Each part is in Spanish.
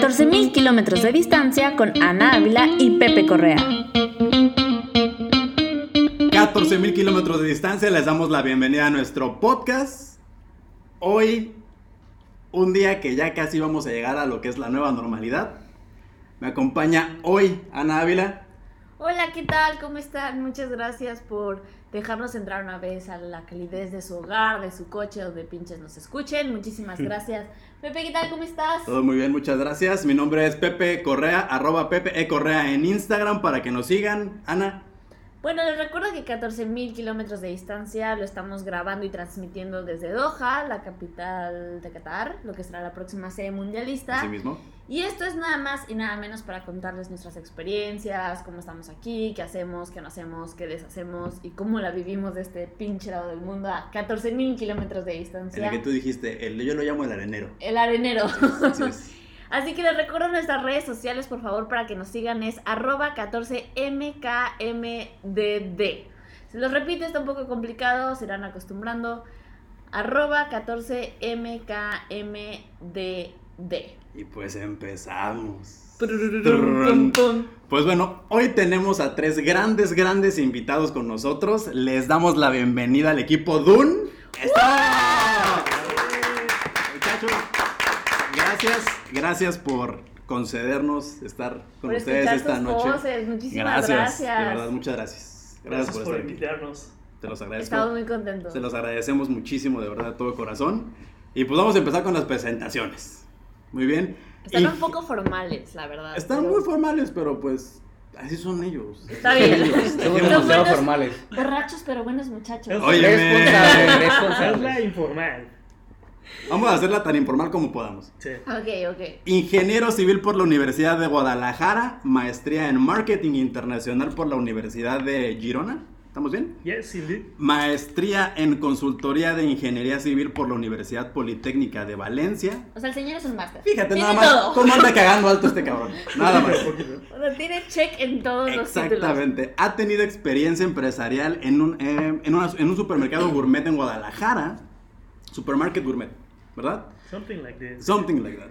14.000 kilómetros de distancia con Ana Ávila y Pepe Correa. 14.000 kilómetros de distancia, les damos la bienvenida a nuestro podcast. Hoy, un día que ya casi vamos a llegar a lo que es la nueva normalidad. Me acompaña hoy Ana Ávila. Hola, ¿qué tal? ¿Cómo están? Muchas gracias por dejarnos entrar una vez a la calidez de su hogar, de su coche, donde pinches nos escuchen. Muchísimas gracias. Pepe, ¿qué tal? ¿Cómo estás? Todo muy bien, muchas gracias. Mi nombre es Pepe Correa, arroba Pepe E. Correa en Instagram para que nos sigan. Ana. Bueno, les recuerdo que 14.000 kilómetros de distancia lo estamos grabando y transmitiendo desde Doha, la capital de Qatar, lo que será la próxima sede mundialista. Así mismo. Y esto es nada más y nada menos para contarles nuestras experiencias, cómo estamos aquí, qué hacemos, qué no hacemos, qué deshacemos y cómo la vivimos de este pinche lado del mundo a 14.000 kilómetros de distancia. El que tú dijiste, el, yo lo llamo el arenero. El arenero. Es. Así que les recuerdo nuestras redes sociales, por favor, para que nos sigan, es arroba 14mkmdd. Se los repito, está un poco complicado, se irán acostumbrando. Arroba 14mkmdd. Y pues empezamos. Pues bueno, hoy tenemos a tres grandes, grandes invitados con nosotros. Les damos la bienvenida al equipo Dun. ¡Está! Muchachos, gracias, gracias por concedernos estar con Por ustedes esta sus noche. voces. Muchísimas gracias. De verdad, muchas gracias. Gracias, por, por estar aquí. invitarnos. Te los agradezco. Estamos muy contentos. Se los agradecemos muchísimo, de verdad, de todo corazón. Y pues vamos a empezar con las presentaciones. Muy bien. Están Y- un poco formales, la verdad. Están pero- muy formales, pero pues así son ellos. Está bien. Ellos. Son demasiado buenos- formales. Borrachos, pero buenos muchachos. Oye, responsable, Hazla responsable. informal. Vamos a hacerla tan informal como podamos. Sí. Ok, ok. Ingeniero civil por la Universidad de Guadalajara, maestría en marketing internacional por la Universidad de Girona. ¿Estamos bien? Yes, indeed. Maestría en consultoría de ingeniería civil por la Universidad Politécnica de Valencia. O sea, el señor es un máster. Fíjate Tiene nada más todo. cómo anda cagando alto este cabrón. Nada más. O sea, tiene check en todos los títulos. Exactamente. Ha tenido experiencia empresarial en un, eh, en, una- en un supermercado gourmet en Guadalajara. Supermarket gourmet, ¿verdad? Something like this. Something like that.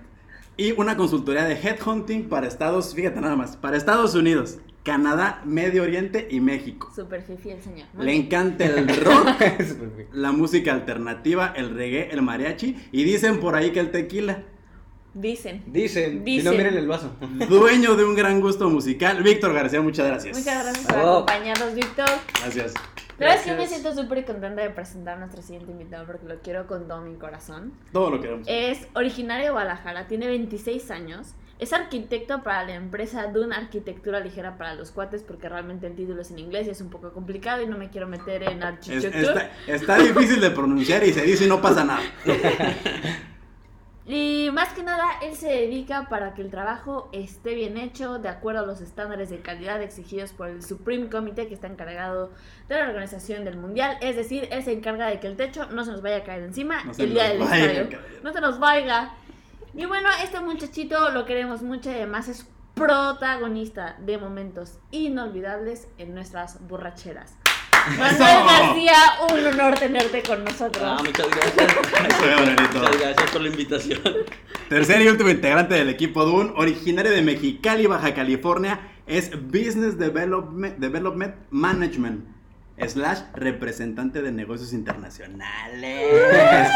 Y una consultoría de headhunting para Estados, fíjate nada más, para Estados Unidos, Canadá, Medio Oriente y México. Super fifi el señor. Muy Le bien. encanta el rock, la música alternativa, el reggae, el mariachi y dicen por ahí que el tequila. Dicen. Dicen, si Dicen. no miren el vaso. Dueño de un gran gusto musical, Víctor García, muchas gracias. Muchas gracias por acompañarnos, Víctor. Gracias. La verdad es que me siento súper contenta de presentar a nuestro siguiente invitado porque lo quiero con todo mi corazón. Todo lo queremos. Es originario de Guadalajara, tiene 26 años. Es arquitecto para la empresa Dune Arquitectura Ligera para los Cuates porque realmente el título es en inglés y es un poco complicado y no me quiero meter en Es- arquitectura. está, está difícil de pronunciar y se dice y no pasa nada. Y más que nada, él se dedica para que el trabajo esté bien hecho, de acuerdo a los estándares de calidad exigidos por el Supreme Committee que está encargado de la organización del Mundial. Es decir, él se encarga de que el techo no se nos vaya a caer encima No el día del estadio. No se nos vaya. Y bueno, este muchachito lo queremos mucho y además es protagonista de momentos inolvidables en nuestras borracheras. Manuel García, un honor tenerte con nosotros. Ah, muchas gracias. Soy Aurelito. Muchas gracias por la invitación. Tercer y último integrante del equipo Dune, originario de Mexicali, Baja California, es Business Development, Development Management slash representante de negocios internacionales.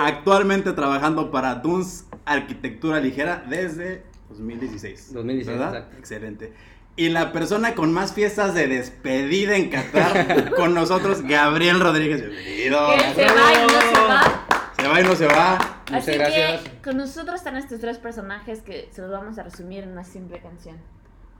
Actualmente trabajando para Dunes Arquitectura Ligera desde 2016. 2016, ¿verdad? exacto. Excelente. Y la persona con más fiestas de despedida en Qatar con nosotros, Gabriel Rodríguez. Bienvenido. Que se va y no se va. Se va y no se va. Muchas Así gracias. que con nosotros están estos tres personajes que se los vamos a resumir en una simple canción.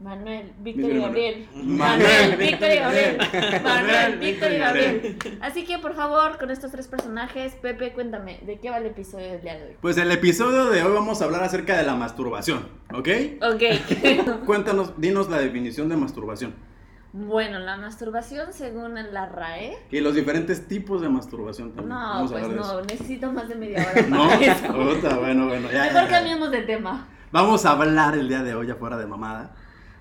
Manuel, Víctor y Gabriel. Manuel. Víctor y Gabriel. Manuel, Víctor y Gabriel. Así que por favor, con estos tres personajes, Pepe, cuéntame, ¿de qué va el episodio del día de hoy? Pues el episodio de hoy vamos a hablar acerca de la masturbación, ¿ok? Ok. Cuéntanos, dinos la definición de masturbación bueno, la masturbación según la RAE. y los diferentes tipos de masturbación también. No, Vamos pues no, eso. necesito más de media hora No, para eso. Puta, bueno, bueno, ya, ya, Mejor ya. cambiemos de tema. Vamos a hablar el día de hoy afuera de mamada.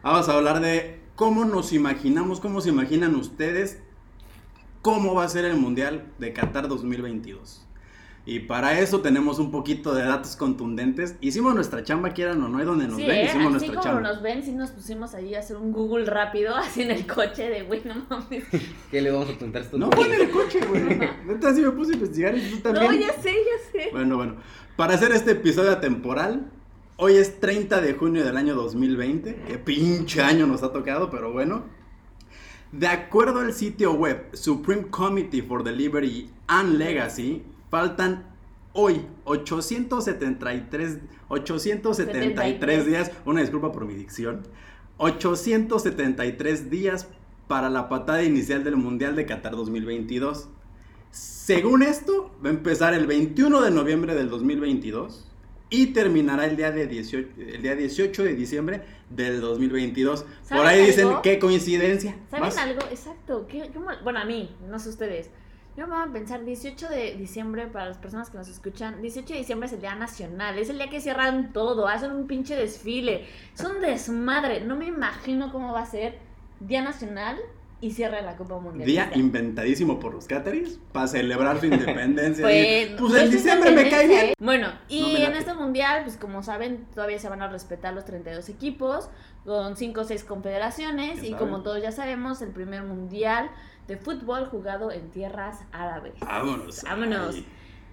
Vamos a hablar de cómo nos imaginamos, cómo se imaginan ustedes cómo va a ser el Mundial de Qatar 2022. Y para eso tenemos un poquito de datos contundentes. Hicimos nuestra chamba, quieran o no, es donde nos Sí, ven, ¿eh? hicimos así nuestra como chamba. nos ven, sí nos pusimos ahí a hacer un Google rápido, así en el coche de, güey, no mames. ¿Qué le vamos a preguntar a estos No fue en el coche, güey. Neta, sí me puse a investigar y tú también. No, ya sé, ya sé. Bueno, bueno. Para hacer este episodio atemporal, hoy es 30 de junio del año 2020. Qué pinche año nos ha tocado, pero bueno. De acuerdo al sitio web Supreme Committee for Delivery and Legacy, faltan hoy 873, 873 días, una disculpa por mi dicción, 873 días para la patada inicial del Mundial de Qatar 2022. Según esto, va a empezar el 21 de noviembre del 2022 y terminará el día, de 18, el día 18 de diciembre del 2022. Por ¿Saben ahí dicen, qué coincidencia. ¿Saben algo? Exacto. ¿qué- qué mal- bueno, a mí, no sé ustedes. Yo me voy a pensar 18 de diciembre para las personas que nos escuchan. 18 de diciembre es el día nacional. Es el día que cierran todo. Hacen un pinche desfile. Es un desmadre. No me imagino cómo va a ser día nacional y cierra la Copa Mundial. Día inventadísimo por los Catarís para celebrar su independencia. Pues, pues es en diciembre me cae bien. ¿eh? Bueno, y No en este mundial, pues como saben, todavía se van a respetar los 32 equipos, con 5 o 6 confederaciones, ¿Quién y como todos ya sabemos, el primer mundial de fútbol jugado en tierras árabes. Vámonos. Vámonos. Ay.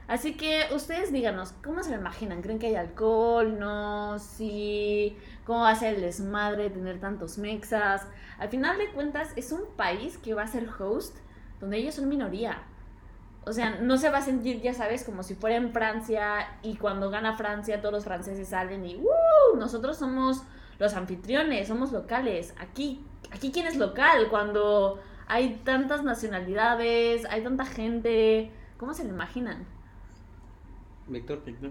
Así que ustedes díganos, ¿cómo se lo imaginan? ¿Creen que hay alcohol? ¿No? ¿Sí? ¿Cómo va a ser el desmadre tener tantos mexas? Al final de cuentas, es un país que va a ser host donde ellos son minoría. O sea, no se va a sentir, ya sabes, como si fuera en Francia y cuando gana Francia todos los franceses salen y ¡uh! Nosotros somos los anfitriones, somos locales. Aquí, aquí quién es local cuando hay tantas nacionalidades, hay tanta gente. ¿Cómo se lo imaginan? Víctor. Víctor.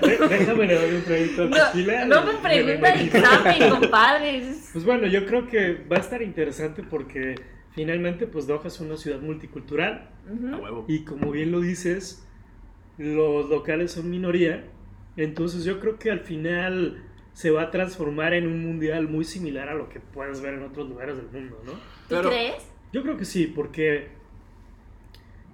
De- déjame le doy un traguito al No, tequila. no me pregunta Bienvenido. examen, compadre. Pues bueno, yo creo que va a estar interesante porque finalmente pues Doha es una ciudad multicultural Ujú. A huevo. y como bien lo dices, los locales son minoría, entonces yo creo que al final se va a transformar en un mundial muy similar a lo que puedes ver en otros lugares del mundo, ¿no? ¿Tú crees? Yo creo que sí, porque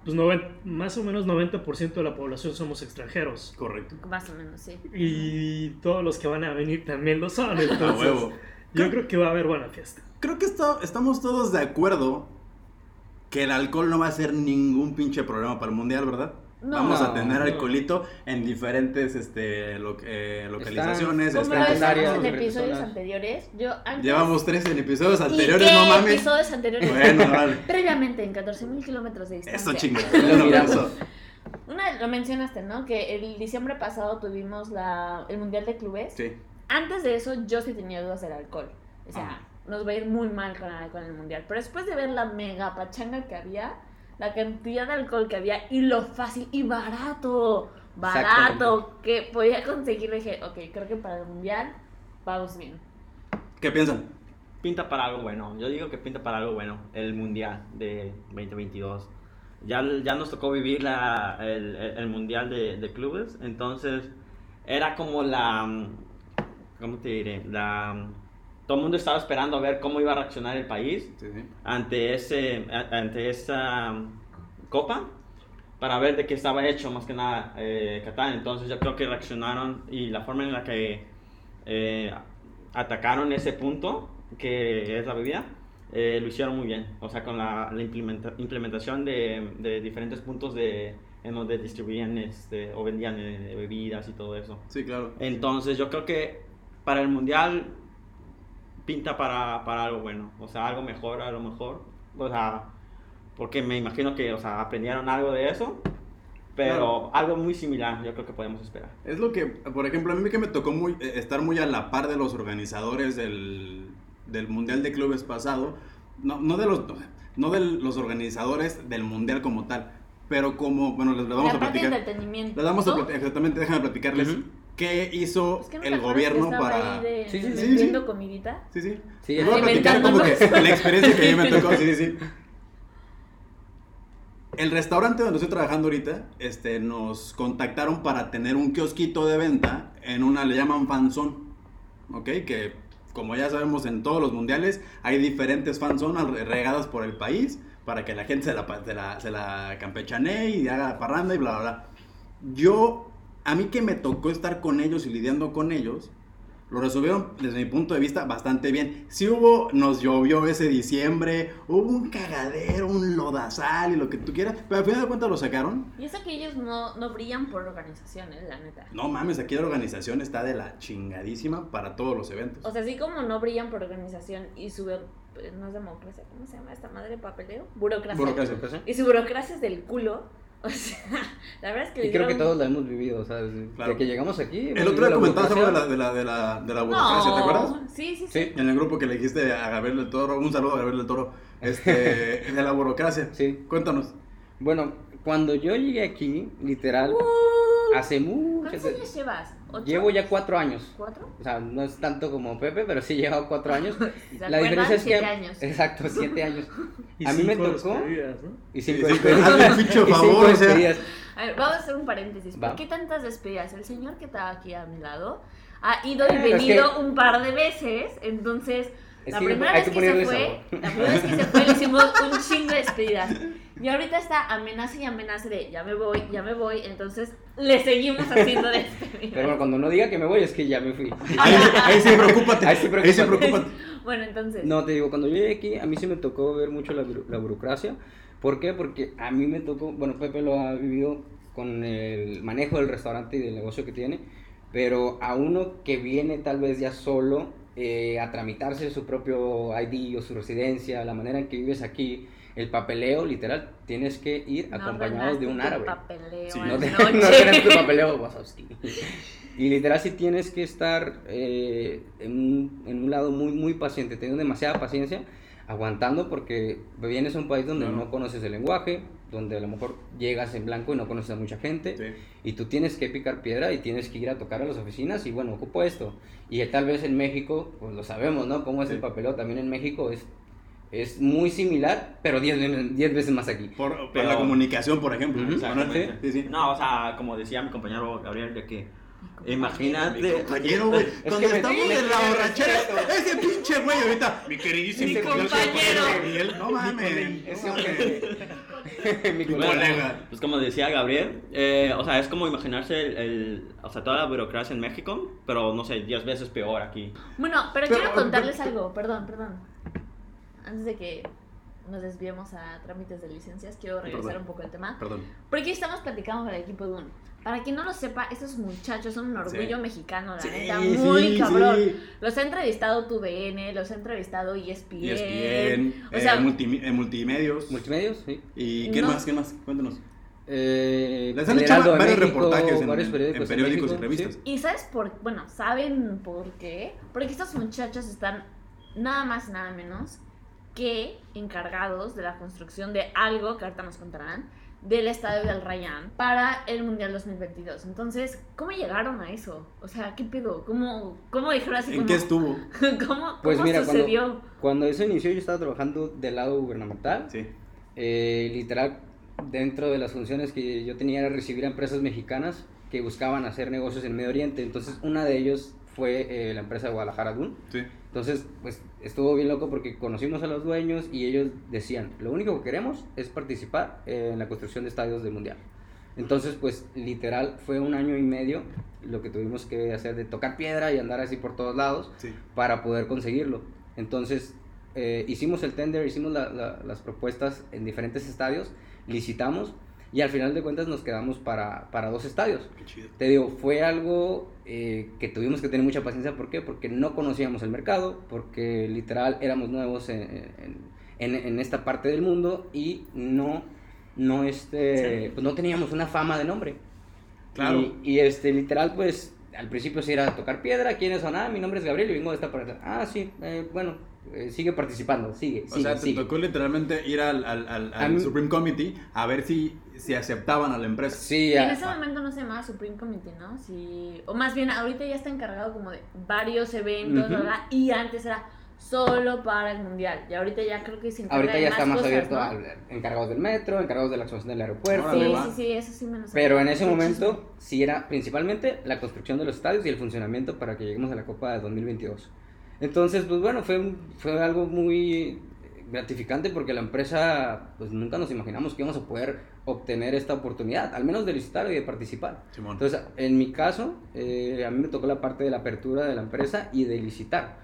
pues noven- más o menos 90% de la población somos extranjeros Correcto. Más o menos, sí. y todos los que van a venir también lo son, A entonces huevo. yo creo que va a haber buena fiesta. Creo que esto- estamos todos de acuerdo que el alcohol no va a ser ningún pinche problema para el mundial, ¿verdad? No. Vamos a tener no. alcoholito en diferentes este, lo- eh, localizaciones. Están- Están- en diferentes episodios anteriores, yo antes... Llevamos tres en episodios ¿Y anteriores, qué no mames. episodios anteriores? Bueno, vale. Previamente, en 14.000 kilómetros de distancia. Eso chingada. Eso. Una, lo mencionaste, ¿no? Que el diciembre pasado tuvimos la, el Mundial de Clubes. Sí. Antes de eso, yo sí tenía dudas del alcohol. O sea, nos va a ir muy mal con, con el Mundial. Pero después de ver la mega pachanga que había, la cantidad de alcohol que había y lo fácil y barato, barato que podía conseguir, dije, ok, creo que para el Mundial vamos bien. ¿Qué piensan? Pinta para algo bueno. Yo digo que pinta para algo bueno. El Mundial de 2022. Ya, ya nos tocó vivir la, el, el- Mundial de, de clubes. Entonces, era como la... ¿Cómo te diré? La... Todo el mundo estaba esperando a ver cómo iba a reaccionar el país Sí, ante, ese, ante esa um, copa para ver de qué estaba hecho más que nada eh, Qatar. Entonces yo creo que reaccionaron y la forma en la que eh, atacaron ese punto, que es la bebida, eh, lo hicieron muy bien. O sea, con la, la implementa- implementación de, de diferentes puntos de, en donde distribuían este, o vendían eh, bebidas y todo eso. Sí, claro. Entonces yo creo que para el mundial pinta para, para algo bueno, o sea, algo mejor a lo mejor, o sea, porque me imagino que, o sea, aprendieron algo de eso, pero Claro. algo muy similar yo creo que podemos esperar. Es lo que, por ejemplo, a mí que me tocó muy, eh, estar muy a la par de los organizadores del, del Mundial de Clubes pasado, no, no, de los, no de los organizadores del Mundial como tal, pero como, bueno, les, les vamos la a parte de platicar. entretenimiento. Les vamos a ¿no? platicar, exactamente, déjame platicarles Ujú. Qué hizo Es que no el gobierno para... ahí de, Sí, sí, sí, sí. comidita. Sí, sí. Sí, Les voy a platicar como que la experiencia que a mí me tocó, sí, sí, sí. El restaurante donde estoy trabajando ahorita, este, nos contactaron para tener un kiosquito de venta en una, le llaman fanzón, ¿ok? Que como ya sabemos en todos los mundiales hay diferentes fanzones regadas por el país para que la gente se la, se la, se la campechanee y haga parranda y bla, bla, bla. Yo, a mí que me tocó estar con ellos y lidiando con ellos, lo resolvieron desde mi punto de vista bastante bien. Sí hubo, nos llovió ese diciembre, hubo un cagadero, un lodazal y lo que tú quieras, pero al final de cuentas lo sacaron. Y eso que ellos no, no brillan por organización, ¿eh? la neta. No mames, aquí la organización está de la chingadísima para todos los eventos. O sea, así como no brillan por organización y su... eh, No es democracia, ¿cómo se llama esta madre? ¿Papeleo? Burocracia. Burocracia. Y su burocracia es del culo. O sea, la verdad es que... Y creo que todos la hemos vivido, o sea, desde Claro. que llegamos aquí. El otro día algo de la, de la, de la, de la burocracia, ¿te acuerdas? Sí, sí, sí. Sí. En el grupo que le dijiste a Gabriel del Toro, un saludo a Gabriel del Toro, este, de la burocracia. Sí. Cuéntanos. Bueno, cuando yo llegué aquí, literal, Uh, hace muchos... ¿Cuántos años llevas? ¿Ocho? Llevo ya cuatro años. ¿Cuatro? O sea, no es tanto como Pepe, pero sí llevo cuatro años. ¿Se La diferencia es que... Siete años. Exacto, siete años. Y A mí me tocó- ¿no? Y cinco sí, despedidas. Y cinco favor, o sea. despedidas. A ver, vamos a hacer un paréntesis. Va. ¿Por qué tantas despedidas? El señor que estaba aquí a mi lado ha ido y Eh, es venido que- un par de veces. Entonces, Es la que primera vez que que, se fue, la primera vez que se fue le hicimos un chingo de despedidas. Y ahorita está amenaza y amenaza de ya me voy, ya me voy. Entonces, le seguimos haciendo despedidas. Pero bueno, cuando no diga que me voy, es que ya me fui. Ahí, ahí sí, preocúpate. Ahí sí, Ahí sí, preocúpate. preocúpate. Bueno, entonces. No, te digo, cuando yo llegué aquí, a mí sí me tocó ver mucho la, la burocracia. ¿Por qué? Porque a mí me tocó, bueno, Pepe lo ha vivido con el manejo del restaurante y del negocio que tiene, pero a uno que viene tal vez ya solo eh, a tramitarse su propio ID o su residencia, la manera en que vives aquí, el papeleo, literal, tienes que ir no acompañado de un árabe. papeleo Sí. No, te, no tu papeleo, Wazowski. Y literal si tienes que estar eh, en, un, en un lado muy, muy paciente, teniendo demasiada paciencia, aguantando porque vienes a un país donde no conoces el lenguaje, donde a lo mejor llegas en blanco y no conoces a mucha gente, Sí. y tú tienes que picar piedra y tienes que ir a tocar a las oficinas y bueno, ocupo esto. Y tal vez en México, pues lo sabemos, ¿no? Cómo es Sí. el papeleo también en México es, es muy similar, pero 10 veces, 10 veces más aquí. Por, por Pero- la comunicación, por ejemplo. Ujú. Exactamente. Sí, sí. No, o sea, como decía mi compañero Gabriel, de que Mi imagínate. compañero, güey. Es Cuando estamos me- en la borrachera, ese pinche güey ahorita. Mi queridísimo Mi compañero. Miguel, no mames. Ese hombre-. Mi colega. Pues como decía Gabriel, eh, o sea, es como imaginarse el, el- o sea, toda la burocracia en México, pero no sé, 10 veces peor aquí. Bueno, pero, Pero- quiero contarles pero- algo, perdón, perdón. Antes de que nos desviemos a trámites de licencias, quiero regresar Perdón. un poco al tema. Perdón. Porque estamos platicando con el equipo de un. Para quien no lo sepa, estos muchachos son un orgullo Sí. mexicano, la Sí, neta, sí, muy cabrón. sí. Los ha entrevistado tu DN, los ha entrevistado ESPN. ESPN, O eh, sea, multimi- eh, multimedios. Multimedios, sí. ¿Y qué No. más? ¿Qué más? Cuéntanos. Eh, Les han hecho varios México, reportajes en, varios en periódicos, en periódicos y revistas. sí. ¿Y sabes por Bueno, ¿saben por qué? Porque estos muchachos están nada más y nada menos que encargados de la construcción de algo que ahorita nos contarán del estadio del Rayán para el Mundial 2022. Entonces, ¿cómo llegaron a eso? O sea, ¿qué pedo? ¿Cómo, cómo dijeron así ¿En como- qué estuvo? ¿Cómo, Pues cómo mira, cuando- sucedió? Cuando eso inició, yo estaba trabajando del lado gubernamental. Sí. Eh, literal, dentro de las funciones que yo tenía era recibir a empresas mexicanas que buscaban hacer negocios en Medio Oriente. Entonces, una de ellos fue eh, la empresa de Guadalajara Dun. Sí. Entonces, pues estuvo bien loco porque conocimos a los dueños y ellos decían, lo único que queremos es participar en la construcción de estadios del Mundial. Entonces, pues literal, fue un año y medio lo que tuvimos que hacer de tocar piedra y andar así por todos lados Sí. para poder conseguirlo. Entonces, eh, hicimos el tender, hicimos la- la- las propuestas en diferentes estadios, licitamos y al final de cuentas nos quedamos para, para dos estadios. Qué chido. Te digo, fue algo eh, que tuvimos que tener mucha paciencia. ¿Por qué? Porque no conocíamos el mercado, porque literal éramos nuevos en, en- en- en esta parte del mundo y no, no, este, pues no teníamos una fama de nombre. Claro. Y, y, este, literal, pues al principio sí era tocar piedra. ¿Quiénes son? Ah, mi nombre es Gabriel y vengo de esta parte. Ah, sí, eh, bueno, sigue participando, sigue, O sigue, sea, te sigue. tocó literalmente ir al, al, al, al mí- Supreme Committee a ver si, si aceptaban a la empresa. Sí, en a- ese momento no se llamaba Supreme Committee, ¿no? Sí, o más bien, ahorita ya está encargado como de varios eventos, Ujú. ¿verdad? Y antes era solo para el mundial. Y ahorita ya creo que se encarga ahorita de ya está más cosas, abierto ¿no? a encargados del metro, encargados de la expansión del aeropuerto. Sí, sí, sí, eso sí me lo sabía. Pero en ese momento sí era principalmente la construcción de los estadios y el funcionamiento para que lleguemos a la Copa de 2022. Entonces, pues bueno, fue, fue algo muy, gratificante porque la empresa, pues nunca nos imaginamos que íbamos a poder obtener esta oportunidad, al menos de licitar y de participar. Simón. Entonces, en mi caso, eh, a mí me tocó la parte de la apertura de la empresa y de licitar.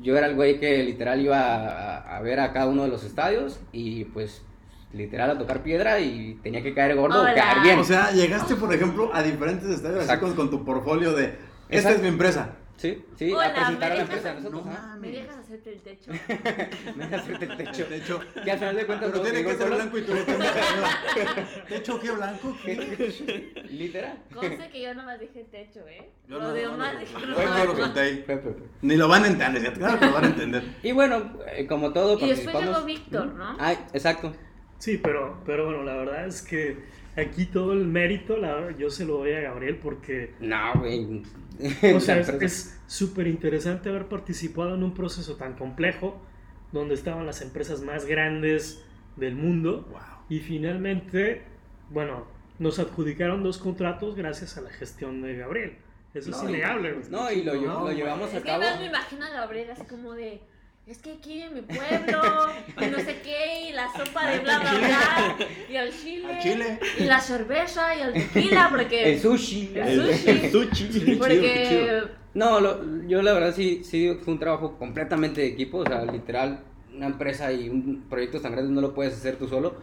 Yo era el güey que literal iba a, a ver a cada uno de los estadios y pues literal a tocar piedra y tenía que caer gordo Hola. o caer bien. O sea, llegaste, por ejemplo, a diferentes estadios así con, con tu portfolio de, esta Exacto. es mi empresa. Sí, sí, Hola, a presentar a ¿me la empresa nosotros. No ajá. ¿Me dejas hacerte el techo? Me dejas hacerte el techo. De hecho, Que al final de cuentas pero tiene que ser solo. blanco y tú no ¿Techo qué blanco? ¿Qué? Literal. Conste que yo nomás dije techo, ¿eh? Yo lo no, de no, más no, dije no, no, no, no lo fue. Ni lo van a entender, claro que lo van a entender. Y bueno, eh, como todo Y después llegó Víctor, ¿no? Ay, exacto. Sí, pero, pero bueno, la verdad es que aquí todo el mérito la, yo se lo doy a Gabriel porque No, güey. o sea, es- es súper interesante haber participado en un proceso tan complejo donde estaban las empresas más grandes del mundo Wow. y finalmente, bueno, nos adjudicaron dos contratos gracias a la gestión de Gabriel. Eso No, es innegable. güey. No, y lo, No, lo llevamos Es a que cabo. más me imagino a Gabriel así como de. Es que aquí en mi pueblo, y no sé qué, y la sopa de bla bla bla, y el chile, y la cerveza, y el tequila, porque. El sushi. El sushi. sushi. Porque. No, lo- yo la verdad sí, sí fue un trabajo completamente de equipo, o sea, literal, una empresa y un proyecto tan grande no lo puedes hacer tú solo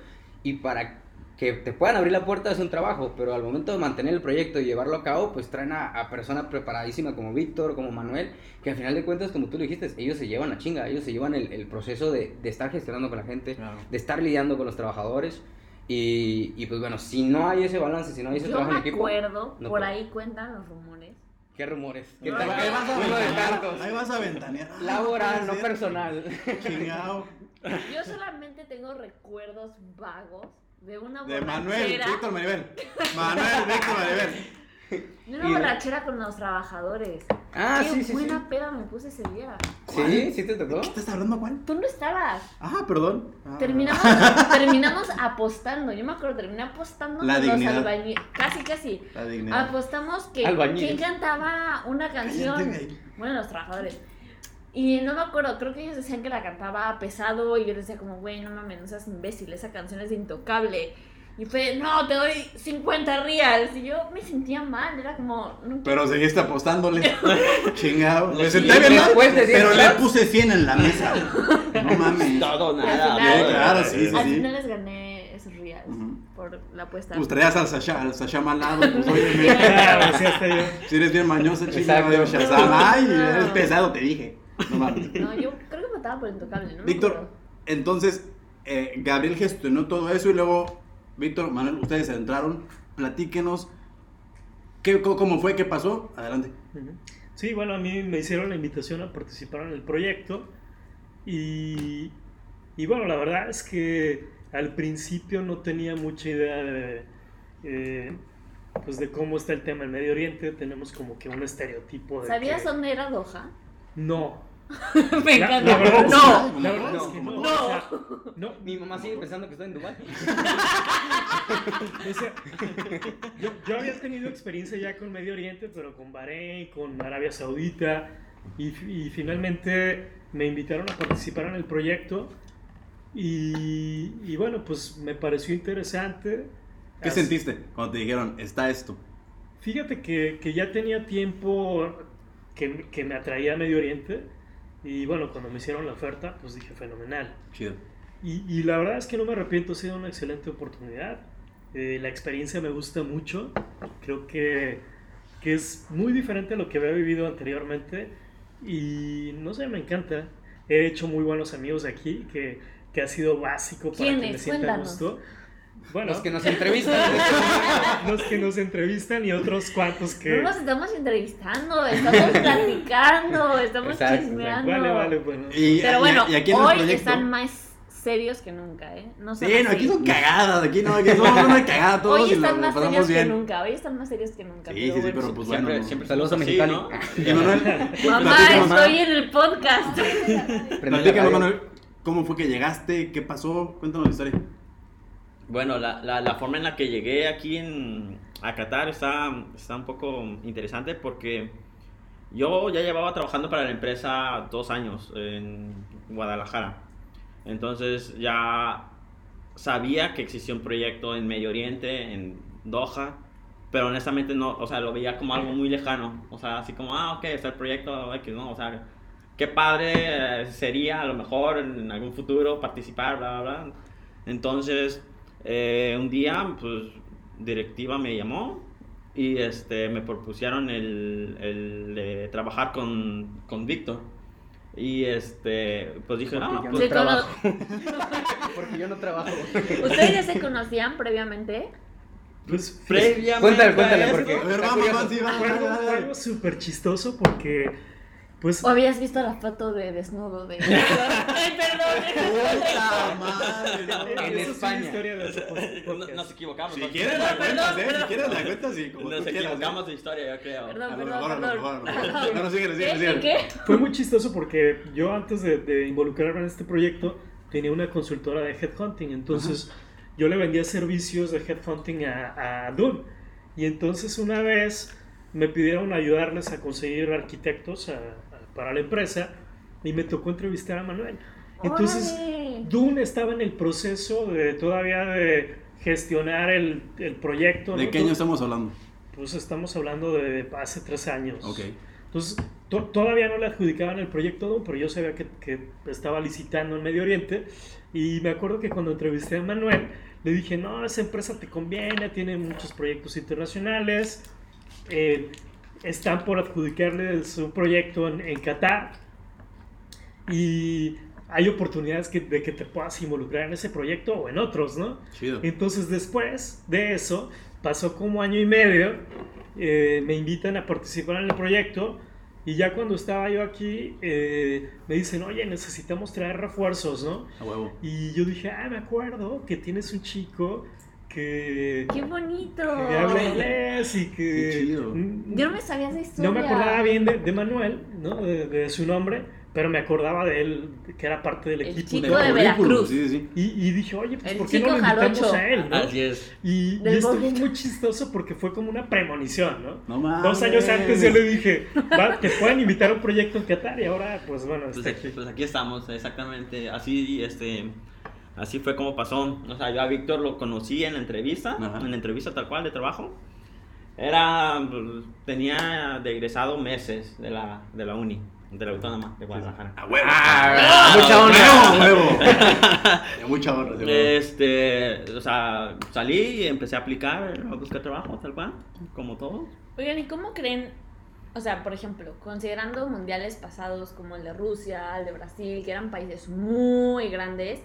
y para que te puedan abrir la puerta es un trabajo, pero al momento de mantener el proyecto y llevarlo a cabo, pues traen a, a personas preparadísimas como Víctor, como Manuel, que al final de cuentas, como tú lo dijiste, ellos se llevan la chinga, ellos se llevan el, el proceso de, de estar gestionando con la gente, Claro. de estar lidiando con los trabajadores y, y pues bueno, si no hay ese balance, si no hay ese Yo trabajo me en equipo, acuerdo, no por puedo. ahí cuentan los rumores. ¿qué rumores? ¿Qué No, tal? ahí ¿Qué vas a Uno de ventanear. tantos. Ahí vas a ventanear. Ah, Laboral, puede no personal. Chingao. Yo solamente tengo recuerdos vagos de una De Manuel, borrachera. Víctor Maribel. Manuel, Víctor Maribel. De una borrachera con los trabajadores. Ah, Qué sí, sí, sí. buena peda me puse ese día. Sí, sí te tocó. ¿Qué estás hablando, Juan? Tú no estabas. Ah, perdón. Ah. Terminamos, terminamos apostando. Yo me acuerdo, terminé apostando La con los dignidad. albañiles. Casi, casi. La dignidad. Apostamos que Albañiles. quién cantaba una canción. Cállate. Bueno, los trabajadores. Y no me acuerdo, creo que ellos decían que la cantaba pesado y yo decía como, güey, no mames, no seas imbécil, esa canción es de intocable. Y fue, no, te doy 50 reals. Y yo me sentía mal, era como, no Pero seguiste apostándole. Chingado. Me Le senté bien mal, pero le puse 100 en la mesa. No mames. Todo, Y al nada. final-. Claro, sí, sí. Al final les gané esos reals por la apuesta. Pues traías al Sasha, al Sasha malado. Pues oye, sí, hasta yo. si eres bien mañoso, chingado. Exacto. de Shazam. Ay, eres pesado, te dije. No mames. No, yo creo que votaba por intocable, ¿no? Víctor, entonces, eh, Gabriel gestionó todo eso y luego, Víctor, Manuel, ustedes entraron. Platíquenos. ¿Qué, ¿Cómo fue? ¿Qué pasó? Adelante. Sí, bueno, a mí me hicieron la invitación a participar en el proyecto y, y bueno, la verdad es que al principio no tenía mucha idea de, eh, pues de cómo está el tema en Medio Oriente, tenemos como que un estereotipo de ¿Sabías que- dónde era Doha? No. Me La- encanta. la verdad es no. que- la verdad es No. que no. No. o sea, no, Mi mamá sigue pensando que estoy en Dubái. O sea, yo, yo había tenido experiencia ya con Medio Oriente, pero con Bahrein, con Arabia Saudita, y, y finalmente me invitaron a participar en el proyecto. Y, y bueno, pues me pareció interesante. ¿Qué sentiste cuando te dijeron, está esto? Fíjate que, que ya tenía tiempo que, que me atraía a Medio Oriente. Y bueno, cuando me hicieron la oferta, pues dije fenomenal. Chido. Y, y la verdad es que no me arrepiento, ha sido una excelente oportunidad. Eh, la experiencia me gusta mucho. Creo que, que es muy diferente a lo que había vivido anteriormente. Y no sé, me encanta. He hecho muy buenos amigos aquí, que, que ha sido básico para que me sienta a gusto. Bueno, Los que nos entrevistan. los que nos entrevistan y otros cuantos que... No nos estamos entrevistando, estamos platicando, estamos Exacto, chismeando. Vale, vale, bueno. Y, Pero bueno, y aquí hoy proyecto- están más serios que nunca, ¿eh? No Sí, no, aquí son cagadas, aquí no, aquí no, no hay cagada todos Hoy y lo, están lo más serios que bien. nunca, hoy están más serios que nunca. Sí, sí, sí, pero pues bueno. Siempre, no. siempre Saludos a somos así, Mexicali. ¿no? Manuel, Mamá, estoy en el podcast. platícanos, Manuel, ¿cómo fue que llegaste? ¿Qué pasó? Cuéntanos la historia. Bueno, la, la, la forma en la que llegué aquí en, a Qatar está, está un poco interesante porque yo ya llevaba trabajando para la empresa dos años en Guadalajara. Entonces ya sabía que existía un proyecto en Medio Oriente, en Doha, pero honestamente no, o sea, lo veía como algo muy lejano. O sea, así como, ah, ok, está el proyecto X, ¿no? O sea, qué padre eh, sería a lo mejor en algún futuro participar, bla, bla, bla. Entonces, eh, un día, pues, directiva me llamó y este, me propusieron el, el de trabajar con, con Víctor. Y este, pues dije, no, Porque yo pues, no Sí, trabajo. Porque yo no trabajo. ¿Ustedes ya se conocían previamente? Pues previamente Cuéntale, cuéntale, porque- A ver, vamos, vamos, sí, vamos, fue algo súper chistoso porque, pues, ¿O habías visto la foto de desnudo de... Ay, perdón. Puta madre, no. En es una España. historia de no, nos equivocamos. Si quieres la cuentas, eh. Si quieres la cuentas, sí, como Nos tú quieras. equivocamos eh. de historia, yo creo. Perdón, A lo perdón, mejor, a lo perdón. No, no, síguele, ¿Qué? síguele. ¿Qué? Fue muy chistoso porque yo antes de, de involucrarme en este proyecto tenía una consultora de headhunting, entonces yo le vendía servicios de headhunting a, a Dune. Y entonces una vez me pidieron ayudarles a conseguir arquitectos a- para la empresa y me tocó entrevistar a Manuel. Entonces Órale. Dune estaba en el proceso de todavía de gestionar el, el proyecto. ¿De ¿no? qué año estamos hablando? Pues estamos hablando de hace tres años. Ok. Entonces, to- todavía no le adjudicaban el proyecto Dune, pero yo sabía que, que estaba licitando en Medio Oriente. Y me acuerdo que cuando entrevisté a Manuel, le dije, no, esa empresa te conviene, tiene muchos proyectos internacionales, eh, están por adjudicarle su proyecto en, en Qatar y hay oportunidades que- de que te puedas involucrar en ese proyecto o en otros, ¿no? Chido. Entonces después de eso, pasó como año y medio, eh, me invitan a participar en el proyecto y ya cuando estaba yo aquí, eh, me dicen, oye, necesitamos traer refuerzos, ¿no? A huevo. Y yo dije, ah, me acuerdo que tienes un chico que, ¡Qué bonito! que habla inglés y que... Qué chido. Mm, Yo no me sabía esa historia. no me acordaba bien de, de Manuel, ¿no? De, de su nombre, pero me acordaba de él, que era parte del El equipo. chico ¿no? de currículum, Veracruz. Sí, sí. Y, y dije, oye, pues El ¿por qué no chico lo invitamos jarocho. a él? ¿no? Así es. Y, y Del esto fue boleto. muy chistoso porque fue como una premonición, ¿no? No mames. Dos años antes yo le dije, va, te pueden invitar a un proyecto en Qatar y ahora, pues bueno, Pues aquí. pues aquí estamos, exactamente. Así, este, así fue como pasó. O sea, yo a Víctor lo conocí en la entrevista, Ajá. en la entrevista tal cual de trabajo. Era, pues, tenía de egresado meses de la, de la uni, de la autónoma de Guadalajara. A huevo. Ah, ¡A mucha honra. huevo! De mucha honra. Este, o sea, salí y empecé a aplicar, a buscar trabajo, tal cual, como todo. Oigan, ¿y cómo creen? O sea, por ejemplo, considerando mundiales pasados como el de Rusia, el de Brasil, que eran países muy grandes,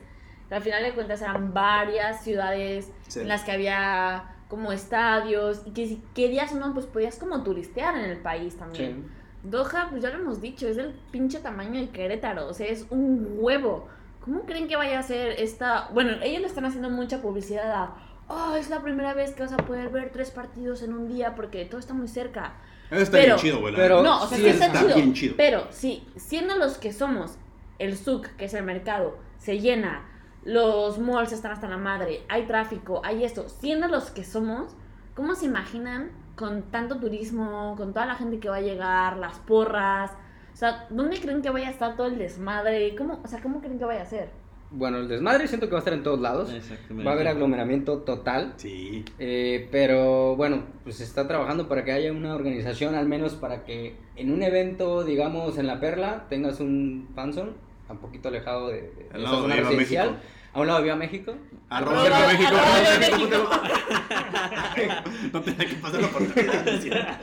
al final de cuentas eran varias ciudades Sí. en las que había como estadios y que si querías o no, pues podías como turistear en el país también. Doha, pues ya lo hemos dicho, es del pinche tamaño de Querétaro, o sea, es un huevo. ¿Cómo creen que vaya a ser esta...? Bueno, ellos le están haciendo mucha publicidad a... Oh, es la primera vez que vas a poder ver tres partidos en un día porque todo está muy cerca. Eso está pero- bien chido, güey. la pero-. No, o sea, sí sí está, está chido, bien chido. Pero sí, siendo los que somos, el SUC, que es el mercado, se llena, los malls están hasta la madre, hay tráfico, hay esto, siendo los que somos, ¿cómo se imaginan con tanto turismo, con toda la gente que va a llegar, las porras? O sea, ¿dónde creen que vaya a estar todo el desmadre? ¿Cómo, o sea, ¿cómo creen que vaya a ser? Bueno, el desmadre siento que va a estar en todos lados. Exactamente. Va a haber aglomeramiento total. Sí. Eh, pero bueno, pues se está trabajando para que haya una organización, al menos para que en un evento, digamos, en La Perla, tengas un fanzone, un poquito alejado de, de esa lado zona Viva residencial. México. A un lado de Viva México. Arroba Cerro México. No tenía que pasar la oportunidad.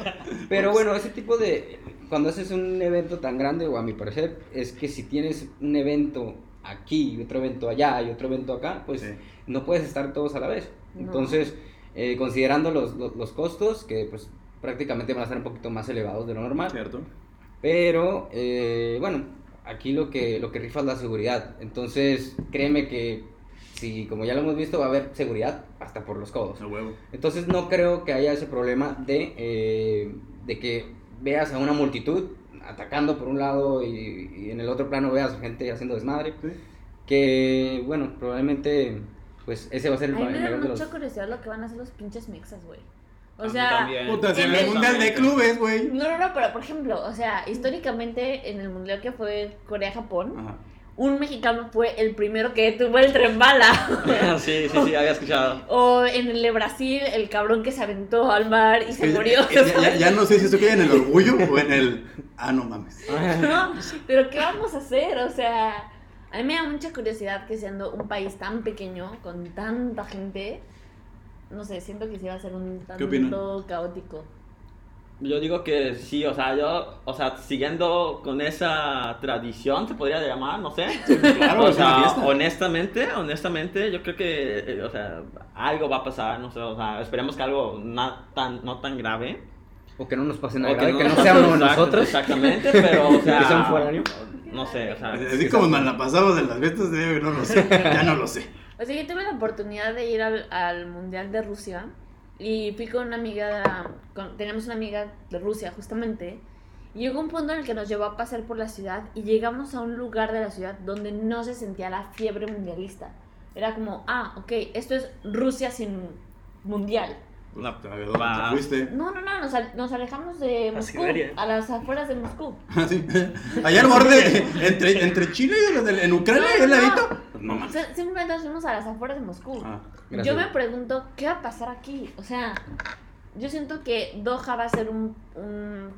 Pero bueno, ese tipo de... Cuando haces un evento tan grande, o a mi parecer, es que si tienes un evento aquí y otro evento allá y otro evento acá, pues Sí. no puedes estar todos a la vez. No. Entonces, eh, considerando los, los, los costos, que pues prácticamente van a ser un poquito más elevados de lo normal, ¿Cierto? pero eh, bueno, aquí lo que, lo que rifa es la seguridad. Entonces, créeme que si, como ya lo hemos visto, va a haber seguridad hasta por los codos. A huevo. Entonces no creo que haya ese problema de, eh, de que veas a una multitud atacando por un lado y, y en el otro plano veas a gente haciendo desmadre. Sí. Que bueno, probablemente pues ese va a ser A el mí me da los... mucha curiosidad lo que van a hacer los pinches mexas, güey. O sea, también. Puta, si en en el el- mundial de clubes, güey. no, no, no, pero por ejemplo, o sea, históricamente en el mundial que fue Corea-Japón, un mexicano fue el primero que tuvo el tren bala. sí, sí, sí, había escuchado. o en el de Brasil, el cabrón que se aventó al mar y se Ya- murió. Ya, ya- ya no sé si eso queda en el orgullo o en el. Ah, no mames. No, pero ¿qué vamos a hacer? O sea, a mí me da mucha curiosidad que siendo un país tan pequeño, con tanta gente, no sé, siento que sí va a ser un tanto caótico. Yo digo que sí, o sea, yo, o sea, siguiendo con esa tradición, se podría llamar, no sé. Claro, o sea, honestamente, honestamente, yo creo que, eh, o sea, algo va a pasar, no sé, o sea, esperemos que algo na- tan, no tan grave. O que no nos pase nada O grave, que no sea uno de nosotros. Exactamente, pero, o sea, Que sea un foráneo. No sé, o sea, Así como nos la pasamos en las fiestas, eh, no lo sé. Ya no lo sé. O sea, yo tuve la oportunidad de ir al, al Mundial de Rusia y fui con una amiga, con, tenemos una amiga de Rusia justamente, y llegó un punto en el que nos llevó a pasar por la ciudad y llegamos a un lugar de la ciudad donde no se sentía la fiebre mundialista. Era como, ah, ok, esto es Rusia sin mundial. La, ¿dónde Va. te fuiste? No, no, no, nos, al- nos alejamos de A Moscú, Siberia. a las afueras de Moscú. Así. Allá al borde, entre, entre Chile y en Ucrania, No, ¿el no. ladito? No mames. Si- Simplemente nos fuimos a las afueras de Moscú. Ah. Yo me pregunto, ¿qué va a pasar aquí? O sea, yo siento que Doha va a ser un, un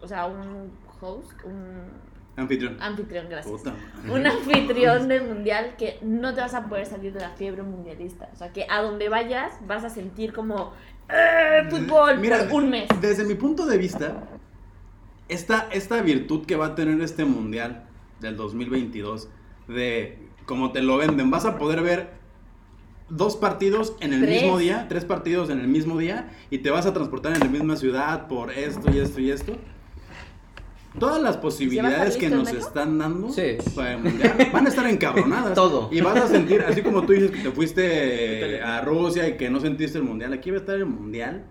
o sea, un host, un anfitrión. anfitrión, gracias. Puta. Un anfitrión del mundial que no te vas a poder salir de la fiebre mundialista. O sea, que a donde vayas vas a sentir como ¡eh, fútbol Mira, por un mes. Desde mi punto de vista, esta, esta virtud que va a tener este mundial del 2022, de como te lo venden, vas a poder ver dos partidos en el Tres. mismo día, tres partidos en el mismo día, y te vas a transportar en la misma ciudad por esto y esto y esto. Todas las posibilidades que nos están dando Sí. para el mundial van a estar encabronadas. Todo. Y vas a sentir, así como tú dices que te fuiste a Rusia y que no sentiste el mundial, aquí va a estar el mundial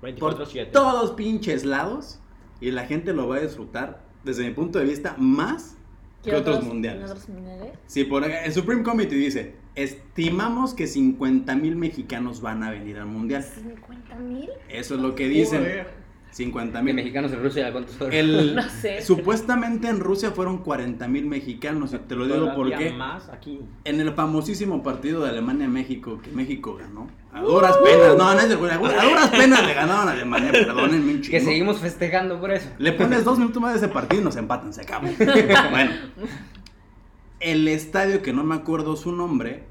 por 24-7. todos pinches lados y la gente lo va a disfrutar desde mi punto de vista más que, otros, mundiales. que otros mundiales? Sí, por el Supreme Committee dice, estimamos que 50 mil mexicanos van a venir al mundial. ¿50 mil? Eso es lo que dicen. Joder. 50 De mil. mexicanos en Rusia, ¿cuántos fueron? El, No sé. Supuestamente en Rusia fueron 40 mil mexicanos y te lo digo porque más aquí. en el famosísimo partido de Alemania-México que México ganó, a duras penas, no, no es de a duras penas le ganaron a Alemania, perdónenme un Que chingo. seguimos festejando por eso. Le pones dos minutos más de ese partido y nos empatan, se acabó. bueno, el estadio, que no me acuerdo su nombre,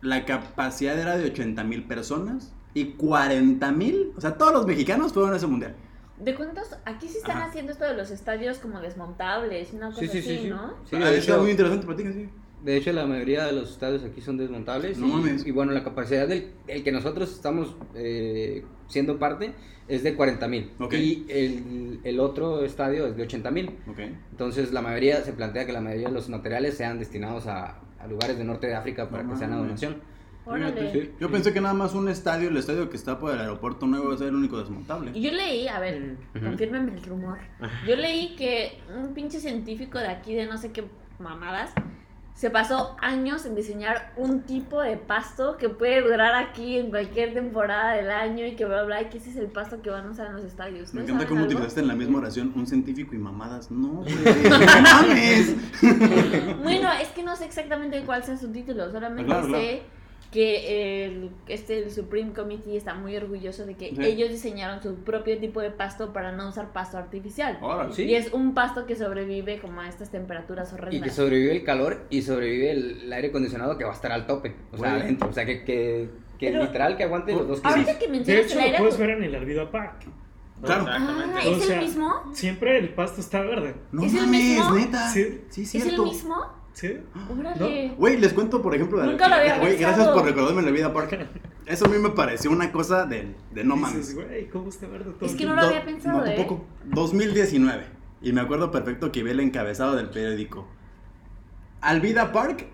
la capacidad era de 80 mil personas y 40 mil, o sea, todos los mexicanos fueron a ese mundial. ¿De cuántos? Aquí sí están Ajá. haciendo esto de los estadios como desmontables y una cosa Sí, sí, sí, así, sí. ¿no? Sí, Ah, de, hecho, muy interesante, platiquen, sí. de hecho, la mayoría de los estadios aquí son desmontables. No y, mames. y bueno, la capacidad del el que nosotros estamos eh, siendo parte es de 40 mil. Y el, el otro estadio es de 80 mil. Ok. Entonces, la mayoría, se plantea que la mayoría de los materiales sean destinados a, a lugares de norte de África para No que sean a donación. Órale. Fíjate, sí. Yo pensé que nada más un estadio, el estadio que está por el aeropuerto nuevo, iba a ser el único desmontable. Y yo leí, a ver, confírmenme el rumor. Yo leí que un pinche científico de aquí, de no sé qué mamadas, se pasó años en diseñar un tipo de pasto que puede durar aquí en cualquier temporada del año y que bla bla, y que ese es el pasto que van a usar en los estadios. Me ¿Ustedes encanta cómo algo? utilizaste en la misma oración un científico y mamadas. No, güey, no mames. Bueno, es que no sé exactamente cuál sea su título, solamente Claro, claro. Que el, este, el Supreme Committee está muy orgulloso de que Sí. ellos diseñaron su propio tipo de pasto para no usar pasto artificial. Órale. Sí. Y es un pasto que sobrevive como a estas temperaturas Y horrendas. que sobrevive el calor y sobrevive el, el aire acondicionado que va a estar al tope. O sea, Güey. adentro. O sea, que, que, que Pero- literal que aguante los dos Ahorita que De mencionas hecho, el lo aire puedes ver en el Alvido Park. Claro. Ah, Exactamente. O ¿es el sea, mismo? Siempre el pasto está verde. No ¿Es el mames, mismo? neta. Sí. Sí, ¿Es el cierto. mismo? ¿Sí? Órale. Güey, les cuento, por ejemplo, de Nunca lo había Güey, gracias por recordarme la vida park. Eso a mí me pareció una cosa de, de no Dices, mames. güey, ¿cómo está verde todo Es que no lo había pensado, no, ¿eh? tampoco. 2019. Y me acuerdo perfecto que vi el encabezado del periódico. Alvida Park,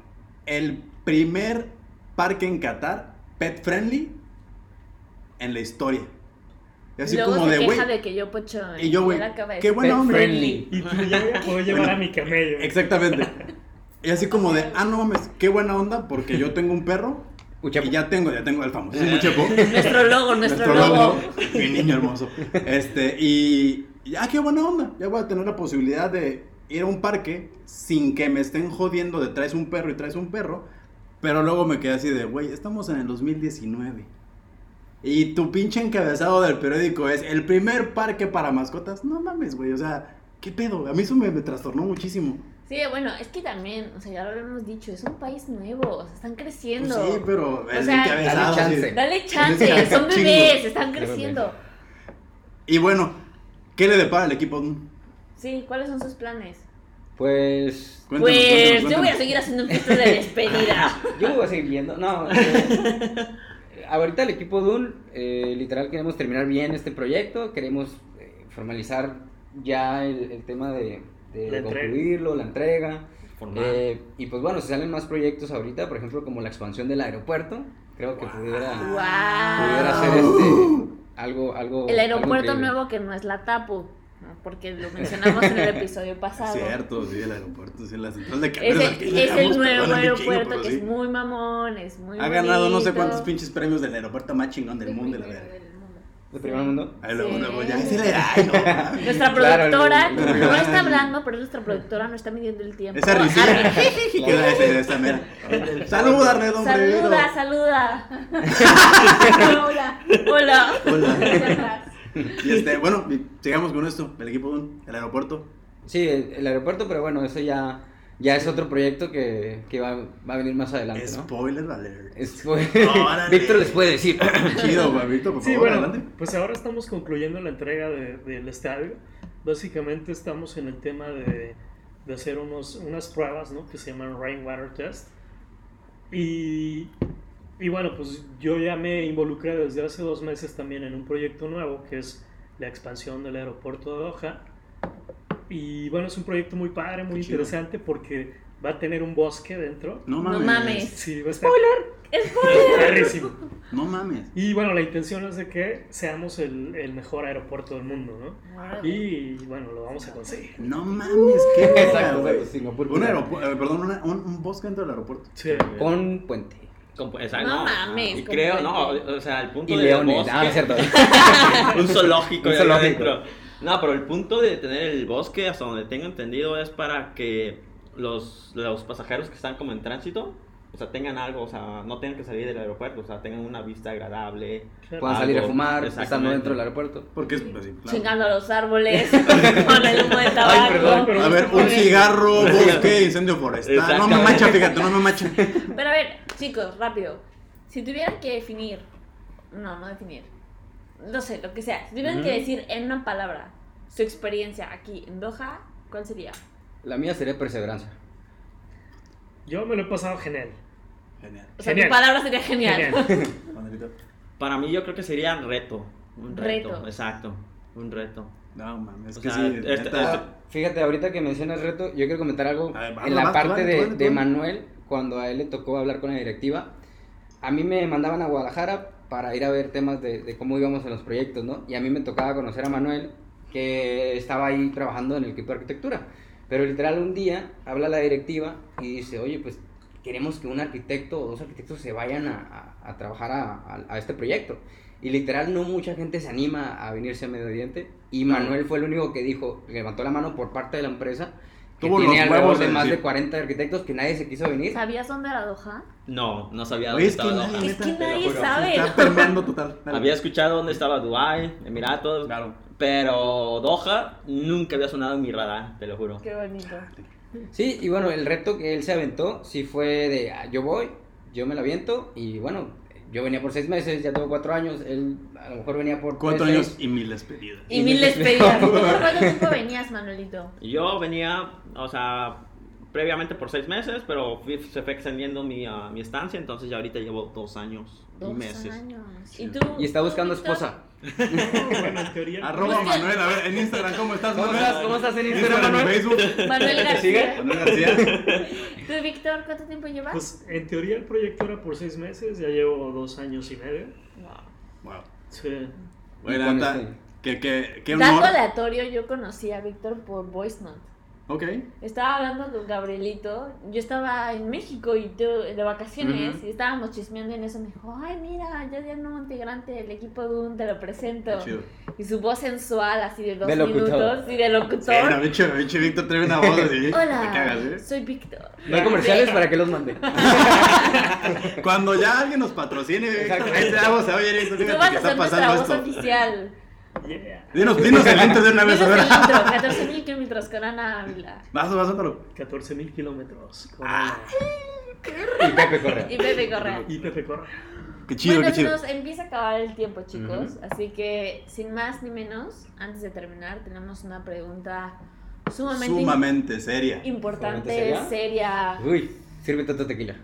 el primer parque en Qatar pet friendly en la historia. Y así Luego como se de, queja de que yo pocho Y yo, güey, qué Pet onda. friendly. Y tú ya voy a poder llevar a mi camello. Exactamente. Y así como de, ah, no mames, qué buena onda, porque yo tengo un perro Uchepo. y ya tengo, ya tengo el famosísimo Chepo. Nuestro logo, nuestro, logo. Mi niño hermoso. Este, y ya, qué buena onda. Ya voy a tener la posibilidad de ir a un parque sin que me estén jodiendo de traes un perro y traes un perro. Pero luego me quedé así de, güey, estamos en el 2019. Y tu pinche encabezado del periódico es el primer parque para mascotas. No mames, güey, o sea, ¿qué pedo? A mí eso me, me trastornó muchísimo. Sí, bueno, es que también, o sea, ya lo hemos dicho, es un país nuevo, o sea, están creciendo. Pues sí, pero el sea, encabezado. dale sí. chance. Dale chance, son bebés, están creciendo. Y bueno, ¿qué le depara al equipo? Sí, ¿cuáles son sus planes? Pues Cuéntanos, pues cuéntanos, yo voy a seguir haciendo fiestas de despedida. yo me voy a seguir viendo. No, eh, ahorita el equipo Dun, eh, literal queremos terminar bien este proyecto, queremos eh, formalizar ya el, el tema de, de La entrega. concluirlo, la entrega. Eh, y pues bueno, si salen más proyectos ahorita, por ejemplo, como la expansión del aeropuerto, creo que pudiera, pudiera ser este, algo, algo. El aeropuerto nuevo que no es la Tapu, ¿no? porque lo mencionamos en el episodio pasado. Cierto, sí, el aeropuerto, sí, la central de Es el, es nuevo aeropuerto que sí. es muy mamón, es muy Ha ganado no sé cuántos pinches premios del aeropuerto más chingón del mundo, la verga. ¿De primer mundo? Luego, luego, ya, sí ay, no. Nuestra Claro, productora el- el- no está hablando, pero nuestra productora no está midiendo el tiempo. Esa risilla. Que esa mera. Saluda, Redondo. Saluda, saluda. Hola. Hola. Hola. Y este, bueno, sigamos con esto. El equipo, el aeropuerto. Sí, el, el aeropuerto, pero bueno, eso ya, ya es otro proyecto que, que va, va a venir más adelante, ¿no? Spoiler alert. Víctor les puede decir. Chido, Víctor, por Sí, favor, bueno, adelante. pues ahora estamos concluyendo la entrega de- del estadio. Básicamente estamos en el tema de, de hacer unos, unas pruebas, ¿no? Que se llaman Rainwater Test. Y, y bueno, pues yo ya me involucré desde hace dos meses también en un proyecto nuevo que es la expansión del aeropuerto de Doha. Y bueno, es un proyecto muy padre, muy interesante porque va a tener un bosque dentro. No No mames. mames. Sí, va a estar Spoiler. perrísimo. No mames. Y bueno, la intención es de que seamos el, el mejor aeropuerto del mundo, ¿no? Y bueno, lo vamos a conseguir. No mames, qué verga, Exacto, güey. Singapur. Un aeropuerto, eh, perdón, una- un, un bosque dentro del aeropuerto. Sí. Con puente. Con- exacto, No mames, Y creo, no, o sea, el punto Y del leones. bosque- Ah, es cierto. un zoológico. Un zoológico. No, pero el punto de tener el bosque, hasta donde tengo entendido, es para que los, los pasajeros que están como en tránsito, o sea, tengan algo, o sea, no tengan que salir del aeropuerto, o sea, tengan una vista agradable. Puedan salir a fumar estando dentro del aeropuerto. Porque es así, claro. Chingando a los árboles con el humo de tabaco. perdón, pero- A ver, un cigarro, bosque, incendio forestal. No me macha, fíjate, no me macha. Pero a ver, chicos, rápido. Si tuvieran que definir, no, no definir, no sé, lo que sea, si tuvieran que decir en una palabra su experiencia aquí en Doha, ¿cuál sería? La mía sería perseverancia. Yo me lo he pasado genial. Genial. O sea, Genial. tu palabra sería genial. Genial. Para mí yo creo que sería reto. Un reto, Reto. exacto. Un reto. No mames, es O que sea, sí, este- este- Ah, Fíjate, ahorita que mencionas reto, yo quiero comentar algo ver, en la parte de, de. Manuel, cuando a él le tocó hablar con la directiva. A mí me mandaban a Guadalajara para ir a ver temas de, de cómo íbamos en los proyectos, ¿no? Y a mí me tocaba conocer a Manuel, que estaba ahí trabajando en el equipo de arquitectura. Pero literal un día habla la directiva y dice, oye, pues queremos que un arquitecto o dos arquitectos se vayan a, a- a trabajar a, a- a este proyecto. Y literal no mucha gente se anima a venirse a Medio Oriente. Y Manuel fue el único que dijo, levantó la mano por parte de la empresa, que Tuvo tiene los alrededor huevos de de más de decir. 40 arquitectos que nadie se quiso venir. ¿Sabías dónde era Doha? No, no sabía Oye, dónde es que estaba nadie, Doha. Es que neta, te lo nadie juro, sabe. Está permeando total. Dale. Había escuchado dónde estaba Dubái, Emiratos, Claro. pero Doha nunca había sonado en mi radar, te lo juro. Qué bonito. Sí, y bueno, el reto que él se aventó sí fue de, ah, yo voy, yo me lo aviento, y bueno, yo venía por seis meses, ya tengo cuatro años, él a lo mejor venía por Cuatro tres, años seis. y mil despedidas. Y Y mil despedidas. ¿Tú ¿Por cuánto tiempo venías, Manuelito? Yo venía, o sea, previamente por seis meses, pero fui- se fue extendiendo mi, ah, mi estancia, entonces ya ahorita llevo dos años y Dos meses. años. ¿Y tú? Y está tú, buscando Víctor? Bueno, en teoría. Arroba Manuel, a ver, en Instagram, ¿cómo estás, ¿Cómo Manuel? estás? ¿Cómo estás en Instagram, Instagram, Manuel? Facebook. Manuel ¿Te sigue? García. Manuel García. ¿Tú, Víctor, cuánto tiempo llevas? Pues en teoría el proyecto era por seis meses, ya llevo dos años y medio. Wow. Sí. Bueno, que, que, qué Dato honor. aleatorio, yo conocí a Víctor por Voice Note. Ok. Estaba hablando con Gabrielito. Yo estaba en México y tú, de vacaciones y estábamos chismeando y en eso me dijo, ay mira, ya ya nuevo integrante del equipo de un, te lo presento. Qué chido. Y su voz sensual, así de dos De minutos, y de Sí, locutor. bicho, bicho Víctor trae una voz así. Hola, Te cagas, ¿eh? soy Víctor. No hay comerciales para que los mande. Cuando ya alguien nos patrocine, Víctor, ahí te damos a oye, Víctor, Tú fíjate vas que a está ser nuestra pasando voz esto. oficial. Yeah. Dinos, dinos el intro de una vez, a Dinos ver. el intro, 14 mil kilómetros con Ana Ávila. Vas, vas, suéltalo. 14 mil kilómetros. con- Ah. Y Pepe Correa. Y Pepe Correa. Y Pepe Corre. Qué chido, bueno, qué chido. nos empieza a acabar el tiempo, chicos. Ujú. Así que, sin más ni menos, antes de terminar, tenemos una pregunta sumamente, Sumamente seria. importante, ¿Sumamente seria. Uy, sírvete otro tequila.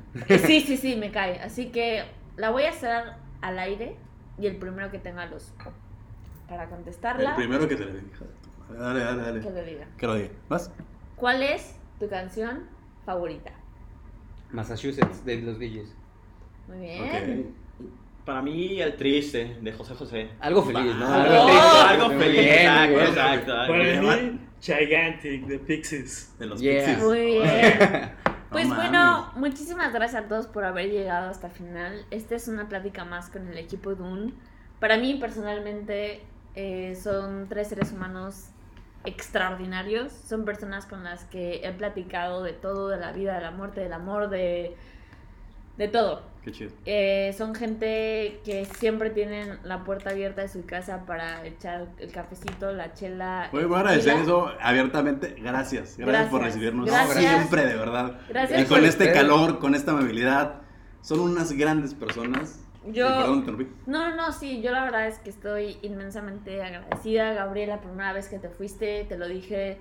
Sí, sí, sí, me cae. Así que la voy a hacer al aire y el primero que tenga luz para El contestarla, primero que le diga. Dale, dale, dale. que lo diga. Que lo diga. ¿Vas? ¿Cuál es tu canción favorita? Massachusetts, de los Gees. Muy bien. Para mí, el triste de José José. Algo feliz, ¿no? Ah, Algo feliz. algo feliz, bien, exacto, bien. exacto. Para mí, Gigantic de Pixies. De los Yeah. Pixies. Muy bien. Pues mames. bueno, muchísimas gracias a todos por haber llegado hasta el final. Esta es una plática más con el equipo Dune. Para mí personalmente eh, son tres seres humanos extraordinarios. Son personas con las que he platicado de todo, de la vida, de la muerte, del amor, de, de todo. Qué chido. Eh, son gente que siempre tienen la puerta abierta de su casa para echar el cafecito, la chela. Voy a agradecer eso abiertamente. Gracias. Gracias, por recibirnos Gracias. siempre, de verdad. Gracias Y con este calor, con esta amabilidad. Son unas grandes personas. Yo- perdón, te. No, no, sí, yo la verdad es que estoy inmensamente agradecida, Gabriela, la primera vez que te fuiste, te lo dije,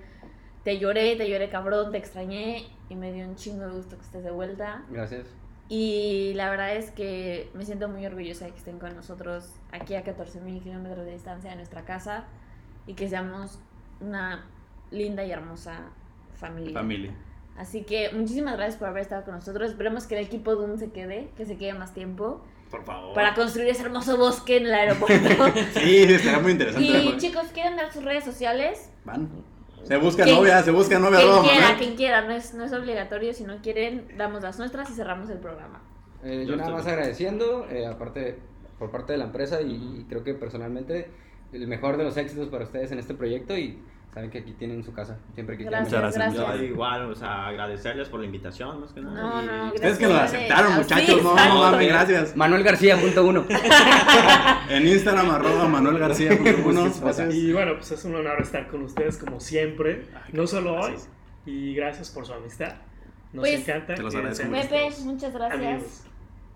te lloré, te lloré cabrón, te extrañé y me dio un chingo de gusto que estés de vuelta. Gracias. Y la verdad es que me siento muy orgullosa de que estén con nosotros aquí a 14.000 kilómetros de distancia de nuestra casa y que seamos una linda y hermosa familia. Familia. Así que muchísimas gracias por haber estado con nosotros. Esperemos que el equipo Doom se quede, que se quede más tiempo Por favor. para construir ese hermoso bosque en el aeropuerto. Sí, estará muy interesante. y chicos, ¿quieren dar sus redes sociales? Van. Se busca Quien- novia, se busca novia. Quien quiera, quien quiera, no es, no es obligatorio. Si no quieren, damos las nuestras y cerramos el programa. Eh, Yo yo nada más agradeciendo, eh, aparte por parte de la empresa y, creo que personalmente el mejor de los éxitos para ustedes en este proyecto y saben que aquí tienen su casa, siempre que quieran. Gracias, Muchas gracias. gracias. Yo igual, o sea, agradecerles por la invitación, más que nada. No, y- no, Ustedes gracias. que nos aceptaron, muchachos. No, no mames, gracias. Manuel García, punto uno. En Instagram, arroba Manuel García. uno, gracias. Y bueno, pues es un honor estar con ustedes como siempre. Ay, No solo hoy. Y gracias por su amistad. Nos Pues, encanta. te los agradezco. Pepe, muchas gracias. amigos.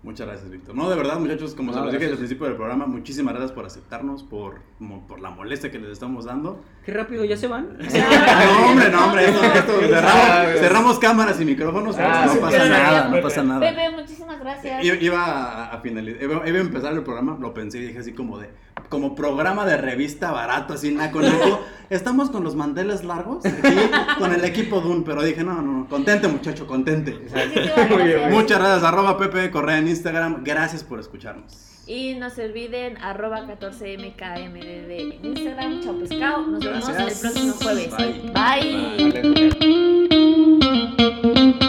Muchas gracias, Víctor. No, de verdad, muchachos, como se los dije al principio del programa, muchísimas gracias por aceptarnos, por, como por la molestia que les estamos dando. Qué rápido, ¿ya se van? No, hombre, no, hombre, esto, esto, cerramos, cerramos cámaras y micrófonos, pero Ah, no pasa nada, no pasa nada. Pepe, muchísimas gracias. Iba a, finalizar, iba, a empezar el programa, lo pensé y dije así como de, como programa de revista barato, así naco, naco. Estamos con los mandeles largos, aquí, con el equipo Dun, pero dije, no, no, no, contente muchacho, contente. Muchas gracias, arroba Pepe Correa en Instagram, gracias por escucharnos. Y no se olviden, arroba 14mkmdd en Instagram, chao pescado. Nos vemos el próximo jueves. ¿eh? Bye.